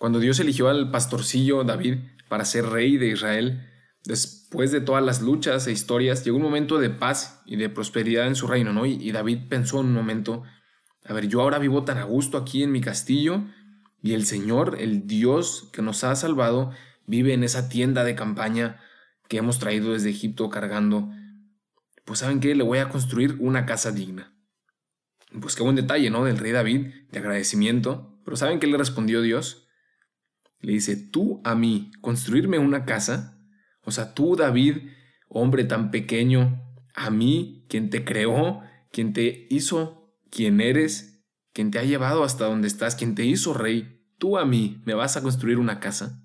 Cuando Dios eligió al pastorcillo David para ser rey de Israel, después de todas las luchas e historias, llegó un momento de paz y de prosperidad en su reino, ¿no? Y, David pensó en un momento, a ver, yo ahora vivo tan a gusto aquí en mi castillo y el Señor, el Dios que nos ha salvado, vive en esa tienda de campaña que hemos traído desde Egipto cargando. Pues saben qué, le voy a construir una casa digna. Pues qué buen detalle, ¿no? Del rey David, de agradecimiento. Pero ¿saben qué le respondió Dios? Le dice, tú a mí, construirme una casa. O sea, tú, David, hombre tan pequeño, a mí, quien te creó, quien te hizo quien eres, quien te ha llevado hasta donde estás, quien te hizo rey, tú a mí, ¿me vas a construir una casa?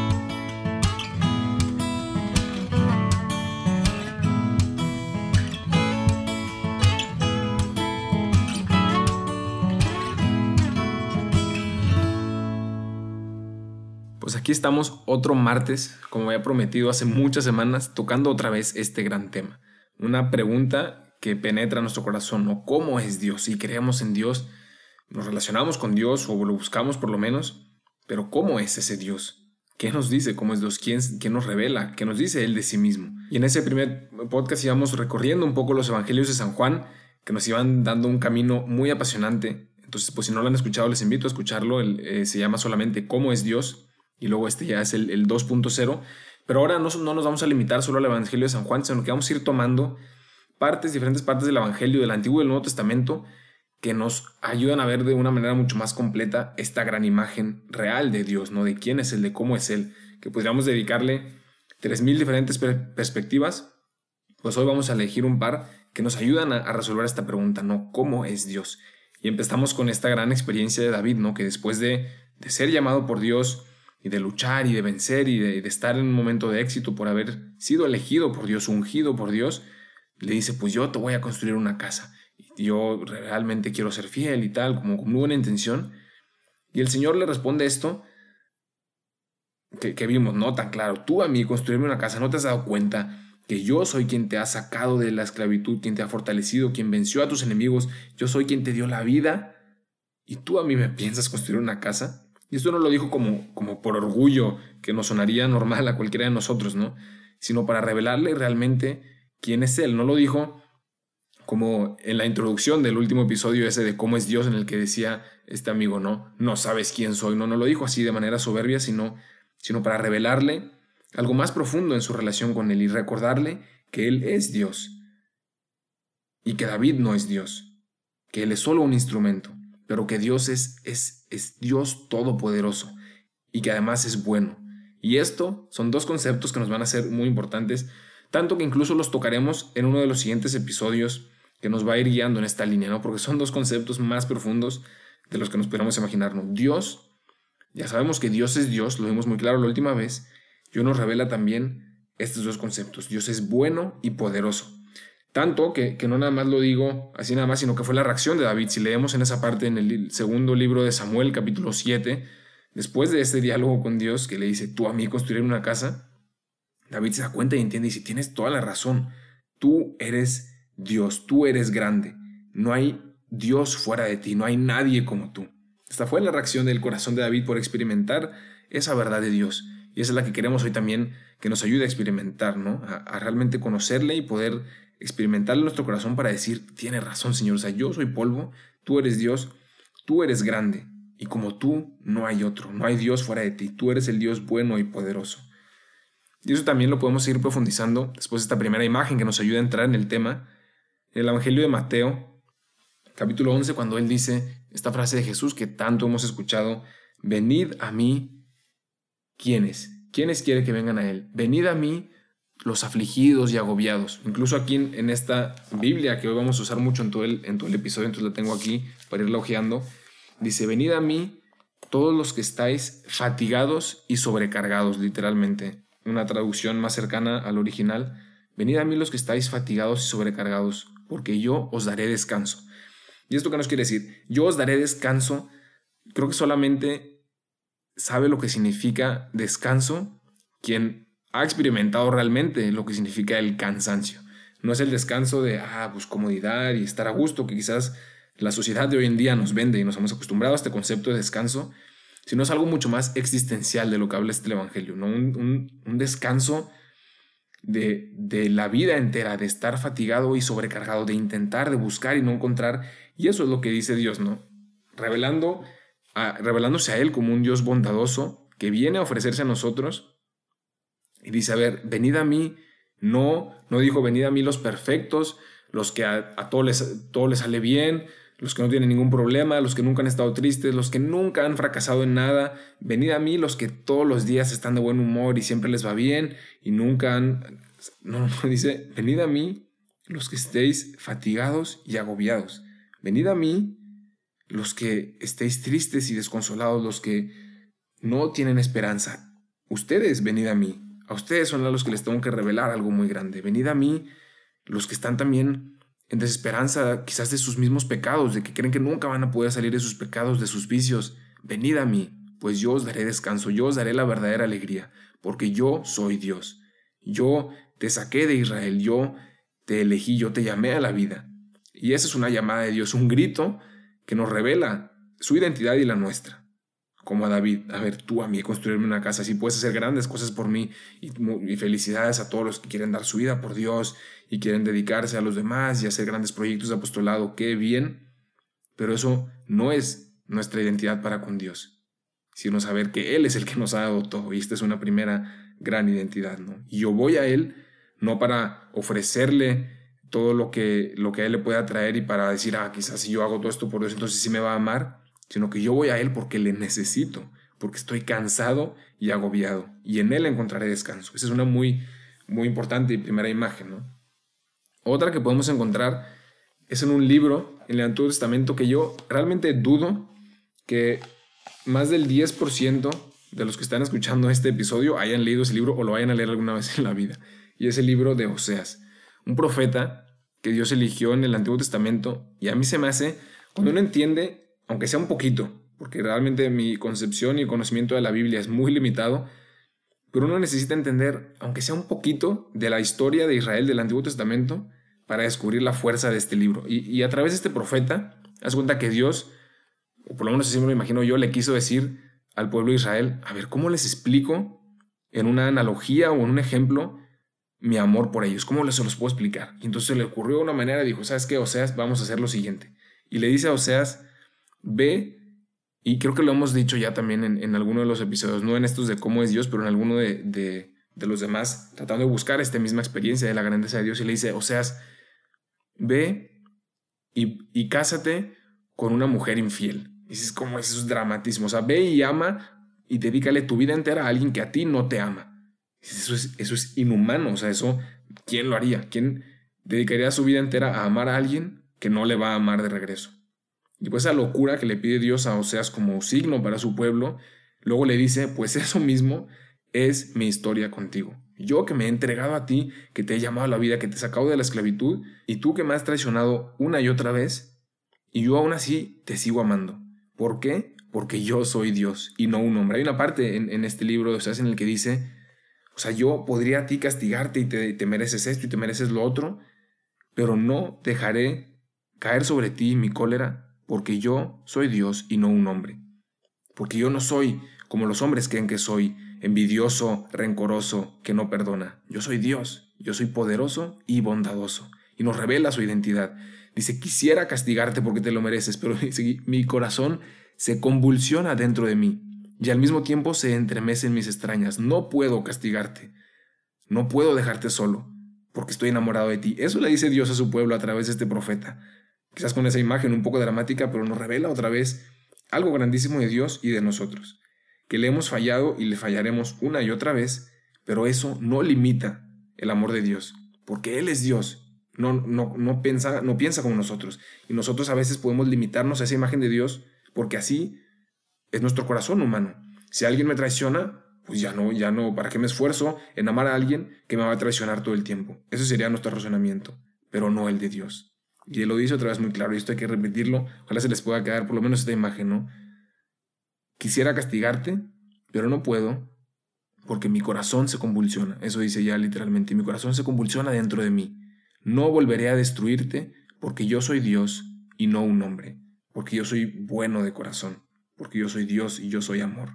Aquí estamos otro martes, como había prometido hace muchas semanas, tocando otra vez este gran tema. Una pregunta que penetra nuestro corazón, ¿no? ¿Cómo es Dios? Si creemos en Dios, nos relacionamos con Dios o lo buscamos por lo menos, pero ¿cómo es ese Dios? ¿Qué nos dice? ¿Cómo es Dios? ¿Quién, quién nos revela? ¿Qué nos dice Él de sí mismo? Y en ese primer podcast íbamos recorriendo un poco los evangelios de San Juan, que nos iban dando un camino muy apasionante. Entonces, pues si no lo han escuchado, les invito a escucharlo. Eh, se llama solamente ¿Cómo es Dios? Y luego este ya es el, 2.0. Pero ahora no, no, nos vamos a limitar solo al Evangelio de San Juan, sino que vamos a ir tomando partes, diferentes partes del Evangelio, del Antiguo y del Nuevo Testamento, que nos ayudan a ver de una manera mucho más completa esta gran imagen real de Dios, ¿no? De quién es Él, de cómo es Él, que podríamos dedicarle 3.000 diferentes perspectivas. Pues hoy vamos a elegir un par que nos ayudan a, resolver esta pregunta, ¿no? ¿Cómo es Dios? Y empezamos con esta gran experiencia de David, ¿no? Que después de, de ser llamado por Dios, y de luchar y de vencer y de, estar en un momento de éxito por haber sido elegido por Dios, ungido por Dios, le dice, pues yo te voy a construir una casa. Yo realmente quiero ser fiel y tal, como con buena intención. Y el Señor le responde esto que, que vimos, no tan claro. Tú a mí construirme una casa, ¿no te has dado cuenta que yo soy quien te ha sacado de la esclavitud, quien te ha fortalecido, quien venció a tus enemigos? Yo soy quien te dio la vida. ¿Y tú a mí me piensas construir una casa? Y esto no lo dijo como, como por orgullo, que nos sonaría normal a cualquiera de nosotros, ¿no? Sino para revelarle realmente quién es Él. No lo dijo como en la introducción del último episodio ese de cómo es Dios en el que decía este amigo, no, no sabes quién soy. No, no lo dijo así de manera soberbia, sino, sino para revelarle algo más profundo en su relación con Él y recordarle que Él es Dios y que David no es Dios, que Él es solo un instrumento pero que Dios es, es, es Dios todopoderoso y que además es bueno. Y esto son dos conceptos que nos van a ser muy importantes, tanto que incluso los tocaremos en uno de los siguientes episodios que nos va a ir guiando en esta línea, ¿no? Porque son dos conceptos más profundos de los que nos podemos imaginar, ¿no? Dios, ya sabemos que Dios es Dios, lo vimos muy claro la última vez, Dios nos revela también estos dos conceptos. Dios es bueno y poderoso. Tanto que, no nada más lo digo así nada más, sino que fue la reacción de David. Si leemos en esa parte en el segundo libro de Samuel, capítulo 7, después de este diálogo con Dios que le dice, tú a mí construir una casa, David se da cuenta y entiende y dice, tienes toda la razón, tú eres Dios, tú eres grande, no hay Dios fuera de ti, no hay nadie como tú. Esta fue la reacción del corazón de David por experimentar esa verdad de Dios. Y esa es la que queremos hoy también que nos ayude a experimentar, ¿no? a realmente conocerle y poder experimentar en nuestro corazón para decir, tiene razón Señor, o sea, yo soy polvo, tú eres Dios, tú eres grande, y como tú no hay otro, no hay Dios fuera de ti, tú eres el Dios bueno y poderoso. Y eso también lo podemos seguir profundizando después de esta primera imagen que nos ayuda a entrar en el tema, en el Evangelio de Mateo, capítulo 11, cuando él dice esta frase de Jesús que tanto hemos escuchado, venid a mí, ¿quiénes? ¿Quiénes quiere que vengan a él? Venid a mí los afligidos y agobiados. Incluso aquí en, esta Biblia que hoy vamos a usar mucho en todo, el, en todo el episodio, entonces la tengo aquí para irla ojeando, dice, venid a mí todos los que estáis fatigados y sobrecargados, literalmente. Una traducción más cercana al original venid a mí los que estáis fatigados y sobrecargados, porque yo os daré descanso. ¿Y esto qué nos quiere decir? Yo os daré descanso. Creo que solamente sabe lo que significa descanso quien ha experimentado realmente lo que significa el cansancio. No es el descanso de, ah, pues comodidad y estar a gusto, que quizás la sociedad de hoy en día nos vende y nos hemos acostumbrado a este concepto de descanso, sino es algo mucho más existencial de lo que habla este Evangelio, ¿no? Un, descanso de, de, la vida entera, de estar fatigado y sobrecargado, de intentar, de buscar y no encontrar. Y eso es lo que dice Dios, ¿no? Revelando revelándose a Él como un Dios bondadoso que viene a ofrecerse a nosotros y dice, a ver, venid a mí, no, no dijo venid a mí los perfectos, los que a, a todos les, todo les sale bien, los que no tienen ningún problema, los que nunca han estado tristes, los que nunca han fracasado en nada, venid a mí los que todos los días están de buen humor y siempre les va bien y nunca han... No, no, dice, venid a mí los que estéis fatigados y agobiados, venid a mí los que estéis tristes y desconsolados, los que no tienen esperanza. Ustedes, venid a mí, a ustedes son los que les tengo que revelar algo muy grande, venid a mí los que están también en desesperanza quizás de sus mismos pecados, de que creen que nunca van a poder salir de sus pecados, de sus vicios. Venid a mí, pues yo os daré descanso, yo os daré la verdadera alegría, porque yo soy Dios. Yo te saqué de Israel, yo te elegí, yo te llamé a la vida. Y esa es una llamada de Dios, un grito que nos revela su identidad y la nuestra como a David, a ver, tú a mí construirme una casa, si puedes hacer grandes cosas por mí y, felicidades a todos los que quieren dar su vida por Dios y quieren dedicarse a los demás y hacer grandes proyectos de apostolado, qué bien, pero eso no es nuestra identidad para con Dios, sino saber que Él es el que nos ha dado todo y esta es una primera gran identidad, ¿no? Y yo voy a Él no para ofrecerle todo lo que, lo que a Él le pueda traer y para decir, ah, quizás si yo hago todo esto por Dios, entonces sí me va a amar, sino que yo voy a Él porque le necesito, porque estoy cansado y agobiado, y en Él encontraré descanso. Esa es una muy, muy importante y primera imagen. ¿no? Otra que podemos encontrar es en un libro en el Antiguo Testamento que yo realmente dudo que más del 10% de los que están escuchando este episodio hayan leído ese libro o lo vayan a leer alguna vez en la vida. Y es el libro de Oseas, un profeta que Dios eligió en el Antiguo Testamento. Y a mí se me hace, cuando uno entiende aunque sea un poquito, porque realmente mi concepción y conocimiento de la Biblia es muy limitado, pero uno necesita entender, aunque sea un poquito, de la historia de Israel del Antiguo Testamento para descubrir la fuerza de este libro. Y, a través de este profeta, haz cuenta que Dios, o por lo menos así me lo imagino yo, le quiso decir al pueblo de Israel, a ver, ¿cómo les explico en una analogía o en un ejemplo mi amor por ellos? ¿Cómo se los puedo explicar? Y entonces le ocurrió de una manera, dijo, ¿sabes qué? Oseas, vamos a hacer lo siguiente. Y le dice a Oseas, ve, y creo que lo hemos dicho ya también en, alguno de los episodios, no en estos de cómo es Dios, pero en alguno de, los demás, tratando de buscar esta misma experiencia de la grandeza de Dios, y le dice, o sea, ve y, cásate con una mujer infiel. Y dices, ¿cómo es? Eso es dramatismo. O sea, ve y ama y dedícale tu vida entera a alguien que a ti no te ama. Eso es, eso es inhumano. O sea, eso, ¿quién lo haría? ¿Quién dedicaría su vida entera a amar a alguien que no le va a amar de regreso? Y pues esa locura que le pide Dios a Oseas como signo para su pueblo, luego le dice, pues eso mismo es mi historia contigo. Yo que me he entregado a ti, que te he llamado a la vida, que te he sacado de la esclavitud, y tú que me has traicionado una y otra vez, y yo aún así te sigo amando. ¿Por qué? Porque yo soy Dios y no un hombre. Hay una parte en, este libro de Oseas en el que dice, o sea, yo podría a ti castigarte y te, te mereces esto y te mereces lo otro, pero no dejaré caer sobre ti mi cólera porque yo soy Dios y no un hombre. Porque yo no soy como los hombres creen que soy, envidioso, rencoroso, que no perdona. Yo soy Dios, yo soy poderoso y bondadoso. Y nos revela su identidad. Dice, quisiera castigarte porque te lo mereces, pero mi corazón se convulsiona dentro de mí y al mismo tiempo se entremecen mis extrañas. No puedo castigarte. No puedo dejarte solo porque estoy enamorado de ti. Eso le dice Dios a su pueblo a través de este profeta quizás con esa imagen un poco dramática, pero nos revela otra vez algo grandísimo de Dios y de nosotros, que le hemos fallado y le fallaremos una y otra vez, pero eso no limita el amor de Dios, porque Él es Dios, no, no, no, no piensa como nosotros, y nosotros a veces podemos limitarnos a esa imagen de Dios, porque así es nuestro corazón humano. Si alguien me traiciona, pues ya no, ya no, ¿para qué me esfuerzo en amar a alguien que me va a traicionar todo el tiempo? Ese sería nuestro razonamiento, pero no el de Dios. Y él lo dice otra vez muy claro, y esto hay que repetirlo, ojalá se les pueda quedar por lo menos esta imagen, ¿no? Quisiera castigarte, pero no puedo, porque mi corazón se convulsiona. Eso dice ya literalmente, mi corazón se convulsiona dentro de mí. No volveré a destruirte, porque yo soy Dios y no un hombre, porque yo soy bueno de corazón, porque yo soy Dios y yo soy amor.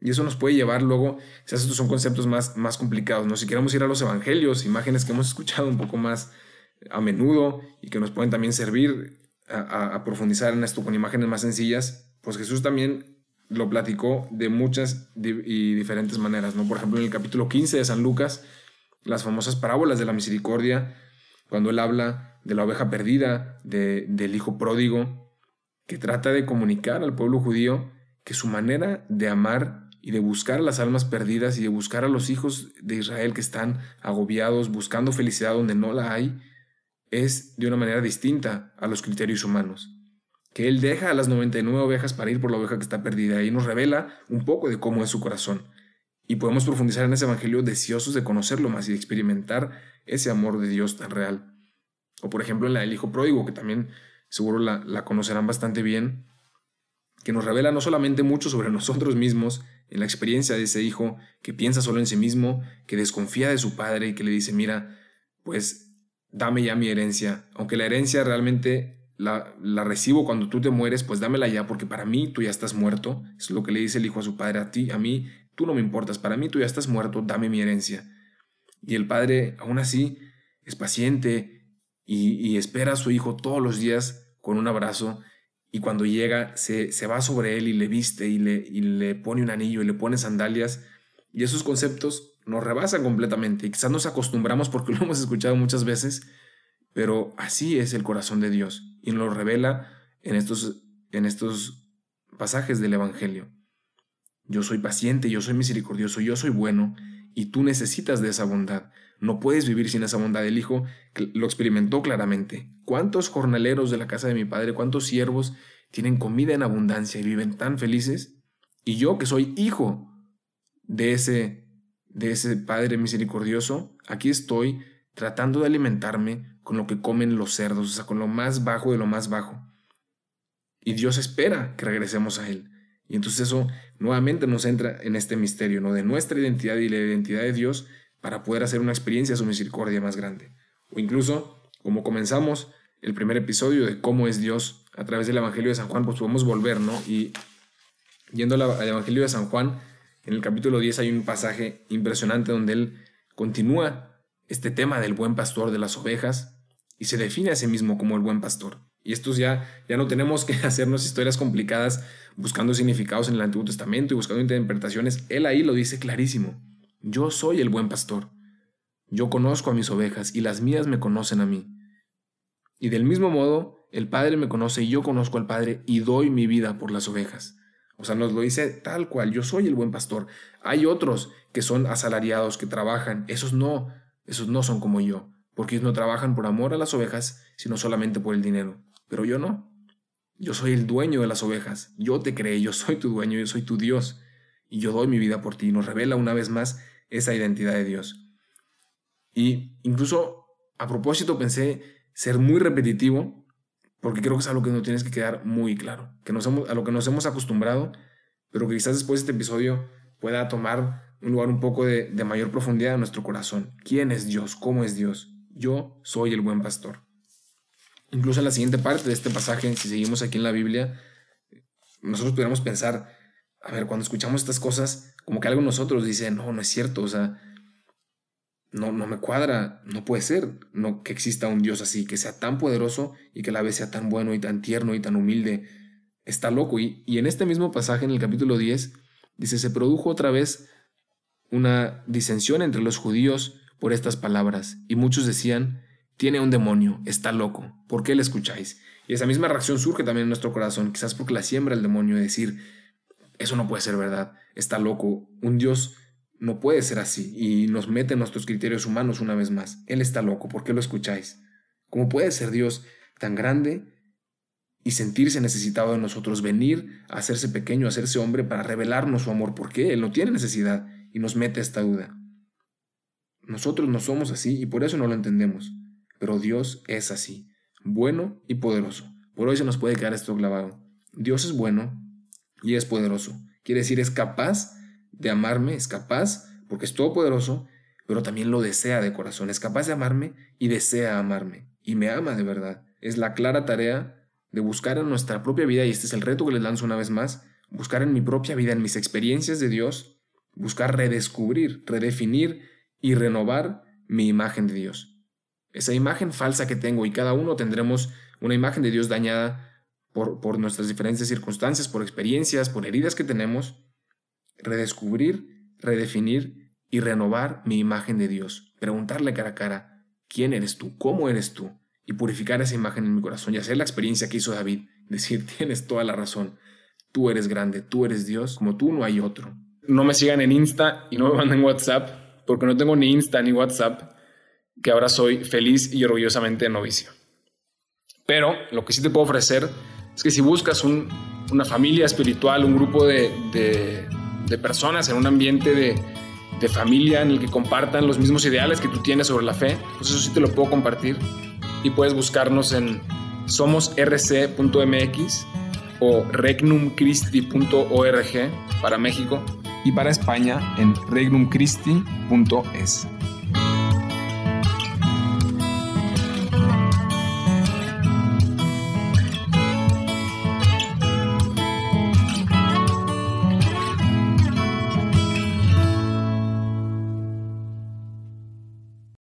Y eso nos puede llevar luego, si estos son conceptos más, más complicados, ¿no? Si queremos ir a los evangelios, imágenes que hemos escuchado un poco más a menudo y que nos pueden también servir a, profundizar en esto con imágenes más sencillas, pues Jesús también lo platicó de muchas y diferentes maneras, ¿no? Por ejemplo, en el capítulo 15 de San Lucas, las famosas parábolas de la misericordia, cuando él habla de la oveja perdida, del hijo pródigo, que trata de comunicar al pueblo judío que su manera de amar y de buscar a las almas perdidas y de buscar a los hijos de Israel que están agobiados, buscando felicidad donde no la hay, es de una manera distinta a los criterios humanos. Que Él deja a las 99 ovejas para ir por la oveja que está perdida y nos revela un poco de cómo es su corazón. Y podemos profundizar en ese Evangelio deseosos de conocerlo más y de experimentar ese amor de Dios tan real. O por ejemplo en la del Hijo Pródigo, que también seguro la, conocerán bastante bien, que nos revela no solamente mucho sobre nosotros mismos, en la experiencia de ese hijo que piensa solo en sí mismo, que desconfía de su padre y que le dice, mira, pues dame ya mi herencia, aunque la herencia realmente la, la, recibo cuando tú te mueres, pues dámela ya, porque para mí tú ya estás muerto. Es lo que le dice el hijo a su padre, a ti, a mí, tú no me importas, para mí tú ya estás muerto, dame mi herencia. Y el padre, aún así, es paciente y, espera a su hijo todos los días con un abrazo y cuando llega se, va sobre él y le viste y le, y le pone un anillo y le pone sandalias. Y esos conceptos nos rebasan completamente y quizás nos acostumbramos porque lo hemos escuchado muchas veces, pero así es el corazón de Dios y nos lo revela en estos, en estos pasajes del Evangelio. Yo soy paciente, yo soy misericordioso, yo soy bueno y tú necesitas de esa bondad. No puedes vivir sin esa bondad. El Hijo lo experimentó claramente. ¿Cuántos jornaleros de la casa de mi padre, cuántos siervos tienen comida en abundancia y viven tan felices? Y yo, que soy hijo de ese, de ese Padre misericordioso, aquí estoy tratando de alimentarme con lo que comen los cerdos, o sea, con lo más bajo de lo más bajo. Y Dios espera que regresemos a Él. Y entonces eso nuevamente nos entra en este misterio, ¿no? De nuestra identidad y la identidad de Dios para poder hacer una experiencia de su misericordia más grande. O incluso, como comenzamos el primer episodio de cómo es Dios a través del Evangelio de San Juan, pues podemos volver, ¿no? Y yendo al Evangelio de San Juan, en el capítulo 10 hay un pasaje impresionante donde él continúa este tema del buen pastor de las ovejas y se define a sí mismo como el buen pastor. Y estos ya, ya no tenemos que hacernos historias complicadas buscando significados en el Antiguo Testamento y buscando interpretaciones. Él ahí lo dice clarísimo. Yo soy el buen pastor. Yo conozco a mis ovejas y las mías me conocen a mí. Y del mismo modo, el Padre me conoce y yo conozco al Padre y doy mi vida por las ovejas. O sea, nos lo dice tal cual, yo soy el buen pastor. Hay otros que son asalariados, que trabajan, esos no, esos no son como yo, porque ellos no trabajan por amor a las ovejas, sino solamente por el dinero. Pero yo no. Yo soy el dueño de las ovejas. Yo te creé, yo soy tu dueño, yo soy tu Dios. Y yo doy mi vida por ti. Nos revela una vez más esa identidad de Dios. Y incluso a propósito pensé ser muy repetitivo, porque creo que es algo que nos tienes que quedar muy claro, que nos hemos, a lo que nos hemos acostumbrado, pero que quizás después de este episodio pueda tomar un lugar un poco de, de mayor profundidad en nuestro corazón. ¿Quién es Dios? ¿Cómo es Dios? Yo soy el buen pastor. Incluso en la siguiente parte de este pasaje, si seguimos aquí en la Biblia, nosotros pudiéramos pensar, a ver, cuando escuchamos estas cosas, como que algo en nosotros dice, no, no es cierto, o sea, no, no me cuadra, no puede ser no, que exista un Dios así, que sea tan poderoso y que a la vez sea tan bueno y tan tierno y tan humilde. Está loco. Y, y en este mismo pasaje, en el capítulo 10, dice, se produjo otra vez una disensión entre los judíos por estas palabras, y muchos decían, tiene un demonio, está loco, ¿por qué le escucháis? Y esa misma reacción surge también en nuestro corazón, quizás porque la siembra el demonio, de decir, eso no puede ser verdad, está loco, un Dios no puede ser así, y nos mete en nuestros criterios humanos una vez más, Él está loco, ¿por qué lo escucháis? ¿Cómo puede ser Dios tan grande y sentirse necesitado de nosotros, venir a hacerse pequeño, a hacerse hombre para revelarnos su amor. ¿Por qué? Él no tiene necesidad y nos mete esta duda. Nosotros no somos así y por eso no lo entendemos. Pero Dios es así, bueno y poderoso. Por hoy se nos puede quedar esto clavado. Dios es bueno y es poderoso. Quiere decir, es capaz de amarme, es capaz, porque es todopoderoso, pero también lo desea de corazón. Es capaz de amarme y desea amarme. Y me ama de verdad. Es la clara tarea de buscar en nuestra propia vida, y este es el reto que les lanzo una vez más, buscar en mi propia vida, en mis experiencias de Dios, buscar redescubrir, redefinir y renovar mi imagen de Dios. Esa imagen falsa que tengo y cada uno tendremos una imagen de Dios dañada por, nuestras diferentes circunstancias, por experiencias, por heridas que tenemos, redescubrir, redefinir y renovar mi imagen de Dios. Preguntarle cara a cara, ¿quién eres tú? ¿Cómo eres tú? y purificar esa imagen en mi corazón y hacer la experiencia que hizo David, decir, tienes toda la razón, tú eres grande, tú eres Dios, como tú no hay otro. No me sigan en Insta y no me manden WhatsApp, porque no tengo ni Insta ni WhatsApp, que ahora soy feliz y orgullosamente novicio. Pero lo que sí te puedo ofrecer es que si buscas una familia espiritual, un grupo de, personas en un ambiente de, de familia en el que compartan los mismos ideales que tú tienes sobre la fe, pues eso sí te lo puedo compartir y puedes buscarnos en somosrc.mx o regnumchristi.org para México y para España en regnumchristi.es.